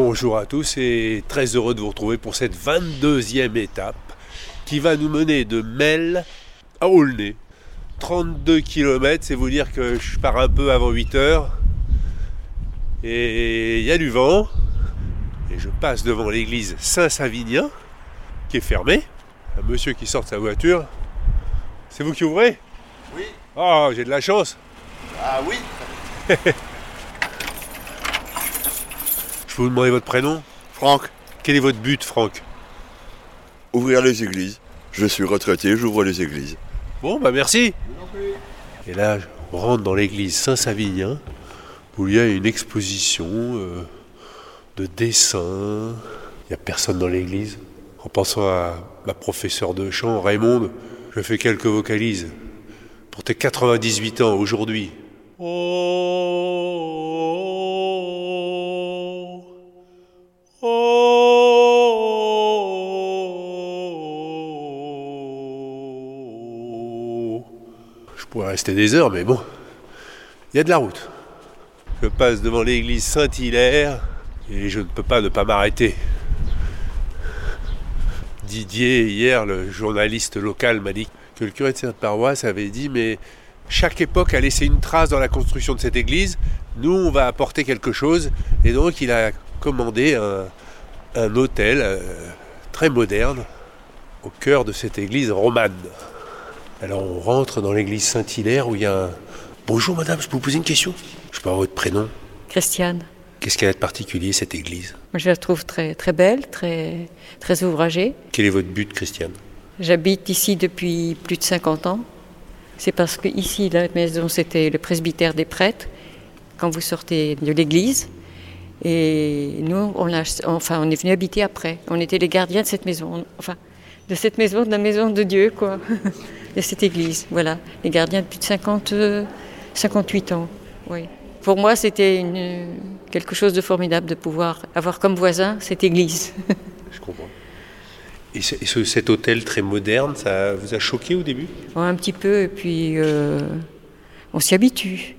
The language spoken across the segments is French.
Bonjour à tous et très heureux de vous retrouver pour cette 22e étape qui va nous mener de Mel à Aulnay. 32 km, c'est vous dire que je pars un peu avant 8 heures. Et il y a du vent. Et je passe devant l'église Saint-Savinien qui est fermée. Un monsieur qui sort de sa voiture. C'est vous qui ouvrez? Oui. Oh, j'ai de la chance. Ah oui peux vous demander votre prénom Franck, Quel est votre but, Franck? Ouvrir les églises. Je suis retraité, j'ouvre les églises. Bon, bah merci. Et là, on rentre dans l'église Saint-Savinien, où il y a une exposition euh, de dessins. Il n'y a personne dans l'église. En pensant à ma professeure de chant, Raymond, je fais quelques vocalises. Pour tes 98 ans aujourd'hui. Oh, rester des heures, mais bon, il y a de la route. Je passe devant l'église Saint-Hilaire et je ne peux pas ne pas m'arrêter. Didier, hier, le journaliste local, m'a dit que le curé de cette paroisse avait dit Mais chaque époque a laissé une trace dans la construction de cette église. Nous, on va apporter quelque chose. Et donc, il a commandé un, hôtel euh, très moderne au cœur de cette église romane. Alors, on rentre dans l'église Saint-Hilaire où il y a un. Bonjour madame, je peux vous poser une question? Je peux avoir votre prénom? Christiane. Qu'est-ce qu'elle a de particulier, cette église? Je la trouve très, très belle, très, très ouvragée. Quel est votre but, Christiane? J'habite ici depuis plus de 50 ans. C'est parce que ici, la maison, c'était le presbytère des prêtres, quand vous sortez de l'église. Et nous, on, a, enfin, on est venu habiter après. On était les gardiens de cette maison. Enfin, de cette maison, de la maison de Dieu, quoi. de cette église, voilà. Les gardiens depuis de 50, euh, 58 ans, oui. Pour moi, c'était quelque chose de formidable de pouvoir avoir comme voisin cette église. Je comprends. Et, ce- et ce- cet hôtel très moderne, ça vous a choqué au début? Ouais, un petit peu, et puis euh, on s'y habitue.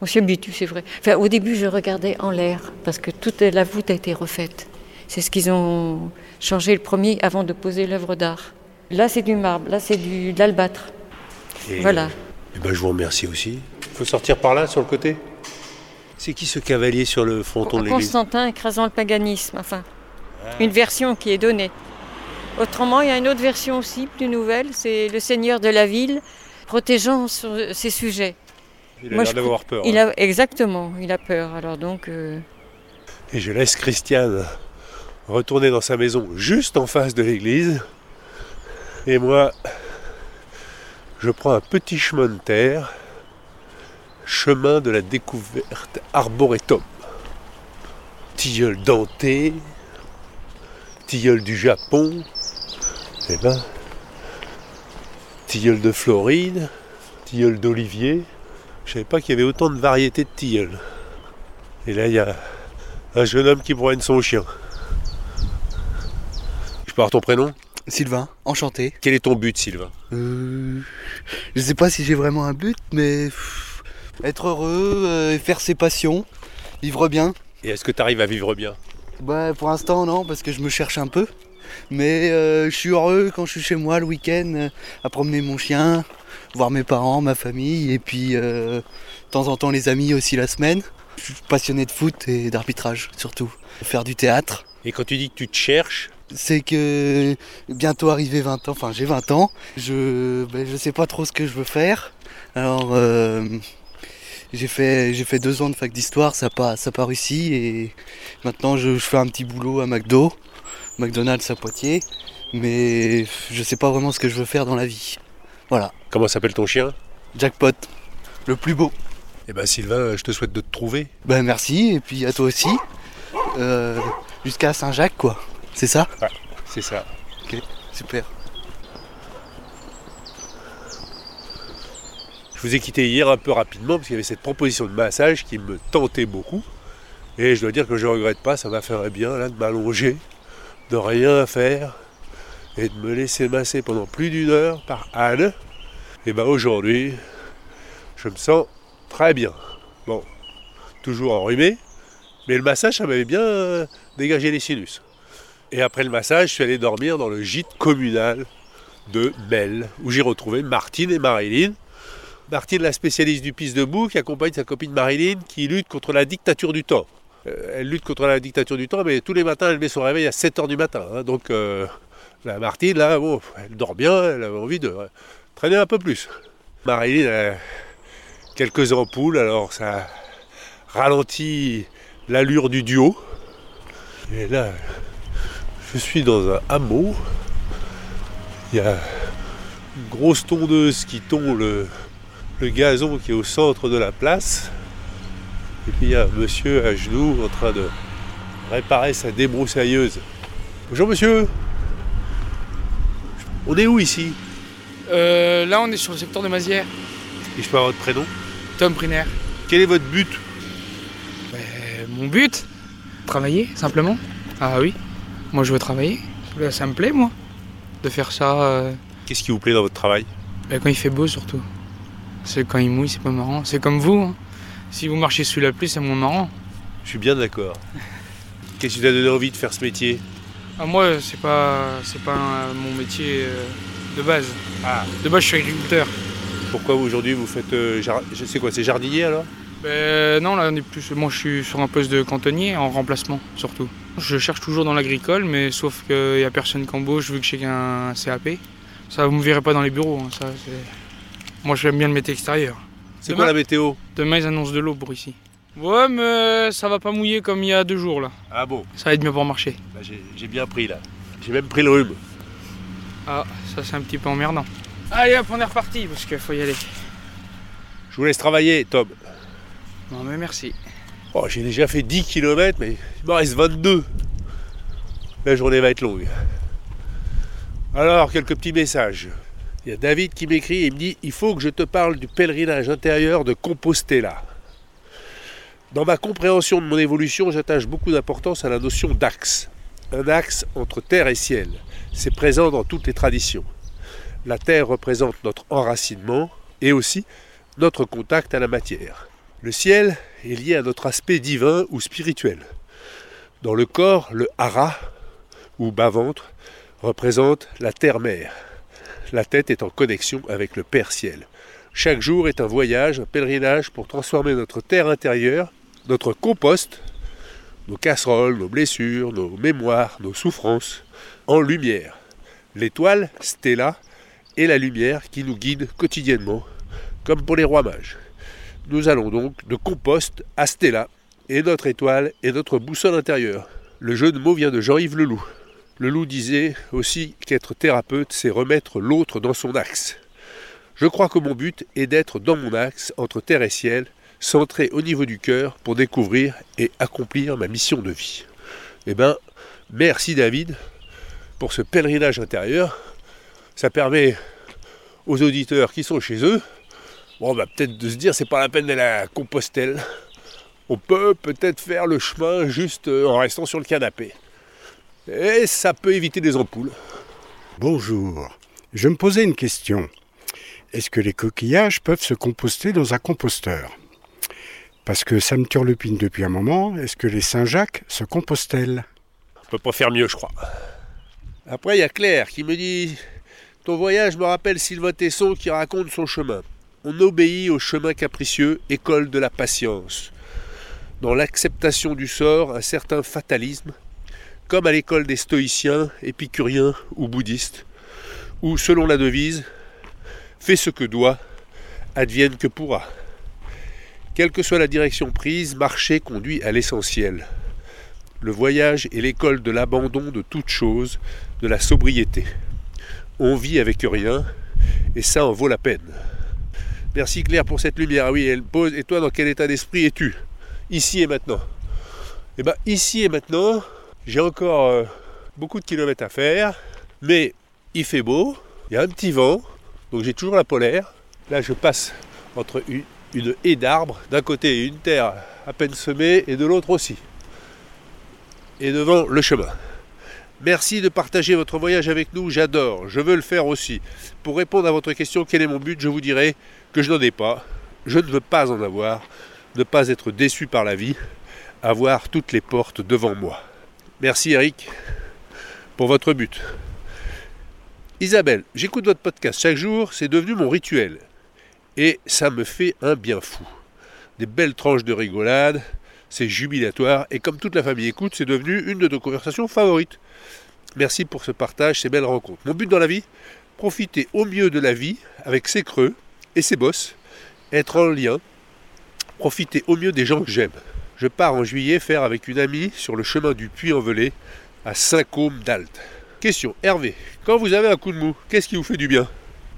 On s'y habitue, c'est vrai. Enfin, au début, je regardais en l'air, parce que toute la voûte a été refaite. C'est ce qu'ils ont changé le premier avant de poser l'œuvre d'art. Là, c'est du marbre, là, c'est du- de l'albâtre. Et, Voilà. eh ben, je vous remercie aussi. Il faut sortir par là, sur le côté? C'est qui ce cavalier sur le fronton de l'église? Constantin écrasant le paganisme, enfin, une version qui est donnée. Autrement, il y a une autre version aussi, plus nouvelle, c'est le seigneur de la ville protégeant sur ses sujets. Il a Moi, l'air je d'avoir peur. Il hein. a, exactement, il a peur. Alors donc, euh, Et je laisse Christiane retourner dans sa maison juste en face de l'église. Et moi, je prends un petit chemin de terre, chemin de la découverte arboretum. Tilleul denté, tilleul du Japon, eh ben, tilleul de Floride, tilleul d'olivier. Je savais pas qu'il y avait autant de variétés de tilleuls. Et là, il y a un jeune homme qui promène son chien. Je avoir ton prénom? Sylvain, enchanté. Quel est ton but, Sylvain? Euh, je sais pas si j'ai vraiment un but, mais pff, être heureux, euh, faire ses passions, vivre bien. Et est-ce que tu arrives à vivre bien? Bah pour l'instant non, parce que je me cherche un peu. Mais euh, je suis heureux quand je suis chez moi le week-end, euh, à promener mon chien, voir mes parents, ma famille, et puis de temps en temps les amis aussi la semaine. Je suis passionné de foot et d'arbitrage surtout. Faire du théâtre. Et quand tu dis que tu te cherches, c'est que bientôt arrivé 20 ans, enfin j'ai 20 ans, je ben, je sais pas trop ce que je veux faire. Alors euh, j'ai fait j'ai fait deux ans de fac d'histoire, ça n'a pas ça réussi et maintenant je, je fais un petit boulot à McDo, McDonald's à Poitiers, mais je sais pas vraiment ce que je veux faire dans la vie. Voilà, comment s'appelle ton chien? Jackpot, le plus beau. Eh ben Sylvain, je te souhaite de te trouver. Ben merci, et puis à toi aussi. Euh, Jusqu'à Saint-Jacques, quoi. C'est ça Ouais, c'est ça. Ok, super. Je vous ai quitté hier un peu rapidement parce qu'il y avait cette proposition de massage qui me tentait beaucoup. Et je dois dire que je ne regrette pas, ça m'a fait bien là de m'allonger, de rien faire et de me laisser masser pendant plus d'une heure par Anne. Et ben aujourd'hui, je me sens très bien. Bon, toujours enrhumé, mais le massage, ça m'avait bien euh, dégagé les sinus. Et après le massage, je suis allé dormir dans le gîte communal de Mel, où j'ai retrouvé Martine et Marilyn. Martine, la spécialiste du piste debout, qui accompagne sa copine Marilyn, qui lutte contre la dictature du temps. Euh, elle lutte contre la dictature du temps, mais tous les matins, elle met son réveil à 7h du matin. hein. donc, euh, la Martine, là, bon, elle dort bien, elle avait envie de traîner un peu plus. Marilyn a quelques ampoules, alors ça ralentit l'allure du duo. Et là, je suis dans un hameau. Il y a une grosse tondeuse qui tond le, le gazon qui est au centre de la place. Et puis il y a un monsieur à genoux en train de réparer sa débroussailleuse. Bonjour monsieur On est où ici? Euh, là, on est sur le secteur de Mazières. Et je peux avoir votre prénom? Tom Briner. Quel est votre but? Ben, mon but? Travailler, simplement. Ah oui, moi je veux travailler. Ça me plaît, moi, de faire ça euh, Qu'est-ce qui vous plaît dans votre travail? Ben, quand il fait beau, surtout. C'est quand il mouille, c'est pas marrant. C'est comme vous. hein. Si vous marchez sous la pluie, c'est moins marrant. Je suis bien d'accord. Qu'est-ce qui vous a donné envie de faire ce métier? Ah, moi, c'est pas, c'est pas euh, mon métier euh, de base. Ah. De base, je suis agriculteur. Pourquoi aujourd'hui vous faites... euh, jar- je sais quoi, c'est jardinier alors? Ben, non, là, on est plus. Moi, je suis sur un poste de cantonnier en remplacement, surtout. Je cherche toujours dans l'agricole, mais sauf qu'il n'y a personne qui embauche vu que j'ai qu'un CAP. Ça, vous me verrez pas dans les bureaux. hein, ça, Moi, j'aime bien le métier extérieur. C'est quoi la météo Demain, ils annoncent de l'eau pour ici. Ouais, mais ça va pas mouiller comme il y a deux jours, là. Ah bon Ça va être mieux pour marcher. Bah, j'ai, j'ai bien pris là. J'ai même pris le rhume. Ah, ça, c'est un petit peu emmerdant. Allez, hop, on est reparti, parce qu'il faut y aller. Je vous laisse travailler, Tom. Non, mais merci. Oh, j'ai déjà fait 10 km, mais il m'en reste 22. La journée va être longue. Alors, quelques petits messages. Il y a David qui m'écrit et me dit Il faut que je te parle du pèlerinage intérieur de Compostela. Dans ma compréhension de mon évolution, j'attache beaucoup d'importance à la notion d'axe. Un axe entre terre et ciel. C'est présent dans toutes les traditions. La terre représente notre enracinement et aussi notre contact à la matière. Le ciel est lié à notre aspect divin ou spirituel. Dans le corps, le hara, ou bas-ventre, représente la terre-mère. La tête est en connexion avec le Père Ciel. Chaque jour est un voyage, un pèlerinage pour transformer notre terre intérieure, notre compost, nos casseroles, nos blessures, nos mémoires, nos souffrances, en lumière. L'étoile, Stella, est la lumière qui nous guide quotidiennement, comme pour les rois mages. Nous allons donc de compost à Stella, et notre étoile est notre boussole intérieure. Le jeu de mots vient de Jean-Yves Leloup. Leloup disait aussi qu'être thérapeute, c'est remettre l'autre dans son axe. Je crois que mon but est d'être dans mon axe, entre terre et ciel, centré au niveau du cœur pour découvrir et accomplir ma mission de vie. Eh bien, merci David pour ce pèlerinage intérieur. Ça permet aux auditeurs qui sont chez eux, bon, bah, peut-être de se dire c'est pas la peine d'aller à Compostelle. On peut peut-être faire le chemin juste euh, en restant sur le canapé. Et ça peut éviter des ampoules. Bonjour. Je me posais une question. Est-ce que les coquillages peuvent se composter dans un composteur? Parce que ça me turlupine depuis un moment. Est-ce que les Saint-Jacques se compostent-elles On peut pas faire mieux, je crois. Après, il y a Claire qui me dit Ton voyage me rappelle Sylvain Tesson qui raconte son chemin. On obéit au chemin capricieux, école de la patience. Dans l'acceptation du sort, un certain fatalisme, comme à l'école des stoïciens, épicuriens ou bouddhistes, où, selon la devise, fais ce que doit, advienne que pourra. Quelle que soit la direction prise, marcher conduit à l'essentiel. Le voyage est l'école de l'abandon de toute chose, de la sobriété. On vit avec rien, et ça en vaut la peine. Merci Claire pour cette lumière. Ah oui, elle pose. Et toi, dans quel état d'esprit es-tu? Ici et maintenant. Eh bien, ici et maintenant, j'ai encore euh, beaucoup de kilomètres à faire, mais il fait beau, il y a un petit vent, donc j'ai toujours la polaire. Là, je passe entre une, haie d'arbres, d'un côté une terre à peine semée et de l'autre aussi. Et devant le chemin. Merci de partager votre voyage avec nous, j'adore, je veux le faire aussi. Pour répondre à votre question, quel est mon but, je vous dirai que je n'en ai pas, je ne veux pas en avoir, ne pas être déçu par la vie, avoir toutes les portes devant moi. Merci Eric pour votre but. Isabelle, j'écoute votre podcast chaque jour, c'est devenu mon rituel. Et ça me fait un bien fou. Des belles tranches de rigolade, c'est jubilatoire, et comme toute la famille écoute, c'est devenu une de nos conversations favorites. Merci pour ce partage, ces belles rencontres. Mon but dans la vie, profiter au mieux de la vie avec ses creux et ses bosses, être en lien, profiter au mieux des gens que j'aime. Je pars en juillet faire avec une amie sur le chemin du Puy-en-Velay à Saint-Côme d'Alte. Question, Hervé, quand vous avez un coup de mou, qu'est-ce qui vous fait du bien?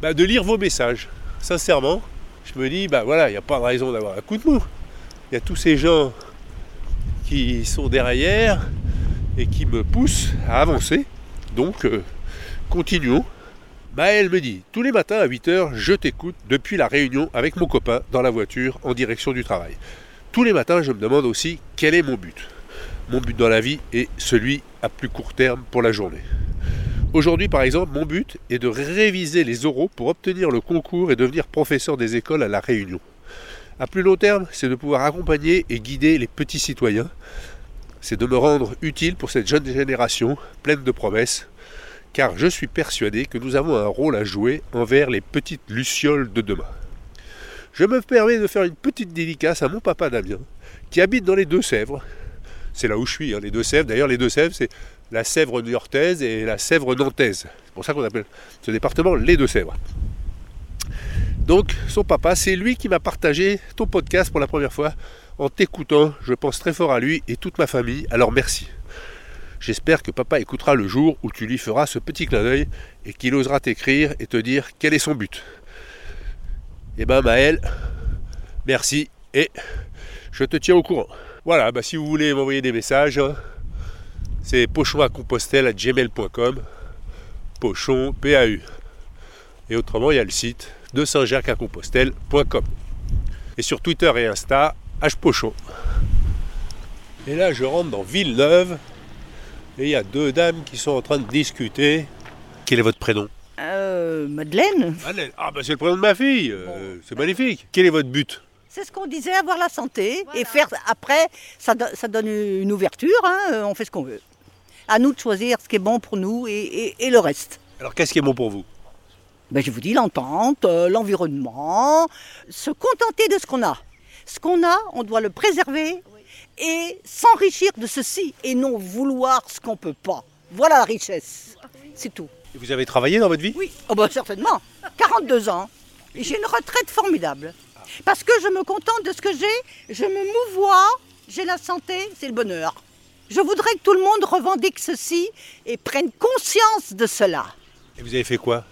Bah, De lire vos messages. Sincèrement, je me dis, bah voilà, il n'y a pas de raison d'avoir un coup de mou. Il y a tous ces gens sont derrière et qui me poussent à avancer. Donc, euh, continuons. Maël me dit, tous les matins à 8h, je t'écoute depuis la réunion avec mon copain dans la voiture en direction du travail. Tous les matins, je me demande aussi quel est mon but. Mon but dans la vie est celui à plus court terme pour la journée. Aujourd'hui, par exemple, mon but est de réviser les oraux pour obtenir le concours et devenir professeur des écoles à La Réunion. À plus long terme, c'est de pouvoir accompagner et guider les petits citoyens. C'est de me rendre utile pour cette jeune génération pleine de promesses, car je suis persuadé que nous avons un rôle à jouer envers les petites lucioles de demain. Je me permets de faire une petite dédicace à mon papa Damien, qui habite dans les Deux-Sèvres. C'est là où je suis, hein, les Deux-Sèvres. D'ailleurs, les Deux-Sèvres, c'est la Sèvre niortaise et la Sèvre nantaise. C'est pour ça qu'on appelle ce département les Deux-Sèvres. Donc, son papa, c'est lui qui m'a partagé ton podcast pour la première fois. En t'écoutant, je pense très fort à lui et toute ma famille, alors merci. J'espère que papa écoutera le jour où tu lui feras ce petit clin d'œil et qu'il osera t'écrire et te dire quel est son but. Eh ben Maël, merci et je te tiens au courant. Voilà, bah, si vous voulez m'envoyer des messages, c'est pochon-à-compostelle@gmail.com, pochon PAU. Et autrement, il y a le site de saint-jacques-à-compostelle.com. Et sur Twitter et Insta, hpochon. Et là, je rentre dans Villeneuve et il y a deux dames qui sont en train de discuter. Quel est votre prénom? Euh, Madeleine. Madeleine. Ah, bah c'est le prénom de ma fille. Euh, c'est magnifique. Quel est votre but? C'est ce qu'on disait, avoir la santé et faire après, ça, do- ça donne une ouverture, hein, euh, on fait ce qu'on veut. À nous de choisir ce qui est bon pour nous et, et- et le reste. Alors, qu'est-ce qui est bon pour vous? Ben, je vous dis l'entente, euh, l'environnement, se contenter de ce qu'on a. Ce qu'on a, on doit le préserver et s'enrichir de ceci et non vouloir ce qu'on peut pas. Voilà la richesse. C'est tout. Et Vous avez travaillé dans votre vie? Oui, oh ben, certainement. 42 ans. Et j'ai une retraite formidable. Parce que je me contente de ce que j'ai, je me mouvoie, j'ai la santé, c'est le bonheur. Je voudrais que tout le monde revendique ceci et prenne conscience de cela. Et vous avez fait quoi?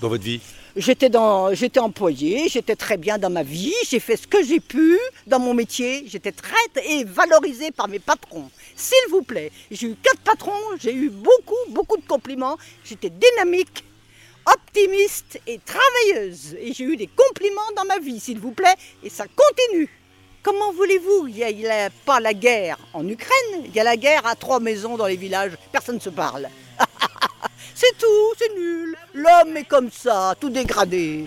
Dans votre vie J'étais dans, j'étais employée, j'étais très bien dans ma vie, j'ai fait ce que j'ai pu dans mon métier, j'étais traite et valorisée par mes patrons. S'il vous plaît, j'ai eu quatre patrons, j'ai eu beaucoup, beaucoup de compliments, j'étais dynamique, optimiste et travailleuse. Et j'ai eu des compliments dans ma vie, s'il vous plaît, et ça continue. Comment voulez-vous? Il n'y a, a pas la guerre en Ukraine, il y a la guerre à trois maisons dans les villages, personne ne se parle. C'est tout, c'est nul. L'homme est comme ça, tout dégradé.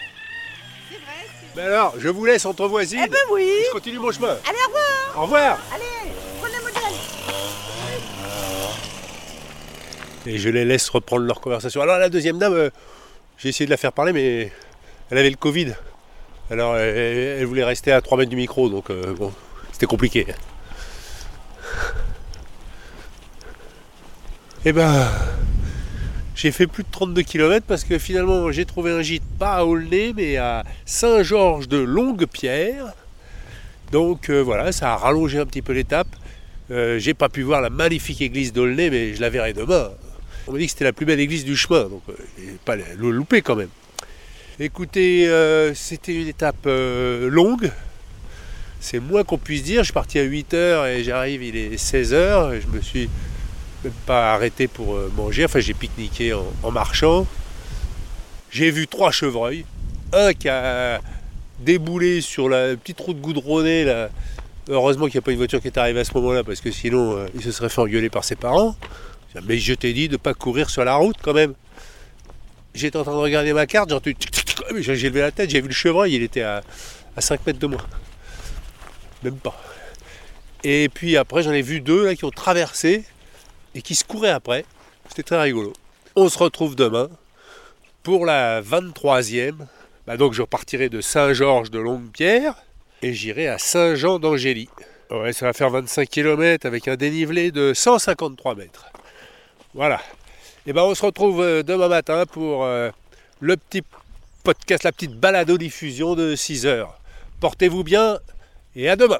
Ben alors, je vous laisse entre voisines. Eh ben oui. Je continue mon chemin. Allez, au revoir Au revoir. Allez, prenez le modèle Et je les laisse reprendre leur conversation. Alors la deuxième dame, euh, j'ai essayé de la faire parler, mais elle avait le Covid. Alors elle, elle voulait rester à 3 mètres du micro, donc euh, bon, c'était compliqué. Eh ben, j'ai fait plus de 32 km parce que finalement j'ai trouvé un gîte pas à Aulnay, mais à Saint-Georges de Longue-Pierre. Donc euh, voilà, ça a rallongé un petit peu l'étape. Euh, j'ai pas pu voir la magnifique église d'Aulnay, mais je la verrai demain. On m'a dit que c'était la plus belle église du chemin, donc euh, pas le louper quand même. Écoutez, c'était une étape longue. C'est moins qu'on puisse dire. Je suis parti à 8h et j'arrive, il est 16h. Je me suis même pas arrêté pour euh, manger. Enfin, j'ai pique-niqué en, marchant. J'ai vu trois chevreuils. Un qui a déboulé sur la petite route goudronnée. Heureusement qu'il n'y a pas une voiture qui est arrivée à ce moment-là parce que sinon euh, il se serait fait engueuler par ses parents. Mais je t'ai dit de ne pas courir sur la route quand même. J'étais en train de regarder ma carte, j'ai j'ai levé la tête, j'ai vu le chevreuil, il était à, à 5 mètres de moi. Même pas. Et puis après, j'en ai vu deux qui ont traversé et qui se couraient après. C'était très rigolo. On se retrouve demain pour la 23e. Bah donc je repartirai de Saint-Georges de Longue-Pierre et j'irai à Saint-Jean d'Angély. Ouais, ça va faire 25 km avec un dénivelé de 153 mètres. Voilà. Et ben on se retrouve euh, demain matin pour euh, le petit podcast, la petite balado-diffusion de 6 heures. Portez-vous bien et à demain.